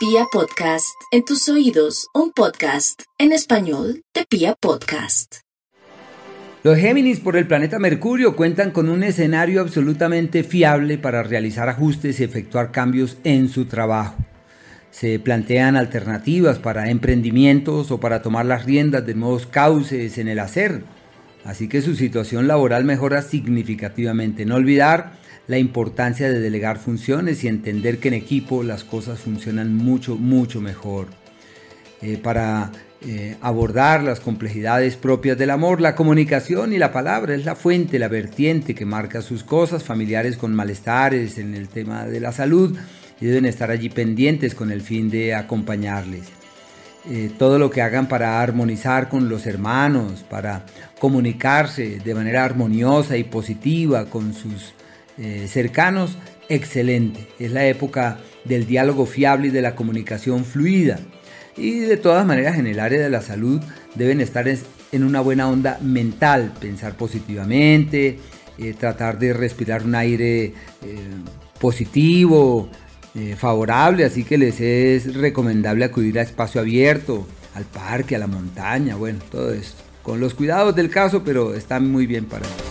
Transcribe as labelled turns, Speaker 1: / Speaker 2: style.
Speaker 1: Pia Podcast, en tus oídos, un podcast en español de Pia Podcast.
Speaker 2: Los Géminis por el planeta Mercurio cuentan con un escenario absolutamente fiable para realizar ajustes y efectuar cambios en su trabajo. Se plantean alternativas para emprendimientos o para tomar las riendas de nuevos cauces en el hacer. Así que su situación laboral mejora significativamente. No olvidar la importancia de delegar funciones y entender que en equipo las cosas funcionan mucho, mucho mejor. Eh, para eh, abordar las complejidades propias del amor, la comunicación y la palabra es la fuente, la vertiente que marca sus cosas, familiares con malestares en el tema de la salud y deben estar allí pendientes con el fin de acompañarles. Eh, todo lo que hagan para armonizar con los hermanos, para comunicarse de manera armoniosa y positiva con sus eh, cercanos, excelente. Es la época del diálogo fiable y de la comunicación fluida. Y de todas maneras en el área de la salud deben estar en una buena onda mental, pensar positivamente, eh, tratar de respirar un aire eh, positivo, favorable, así que les es recomendable acudir a espacio abierto, al parque, a la montaña, bueno, todo esto. Con los cuidados del caso, pero están muy bien para eso.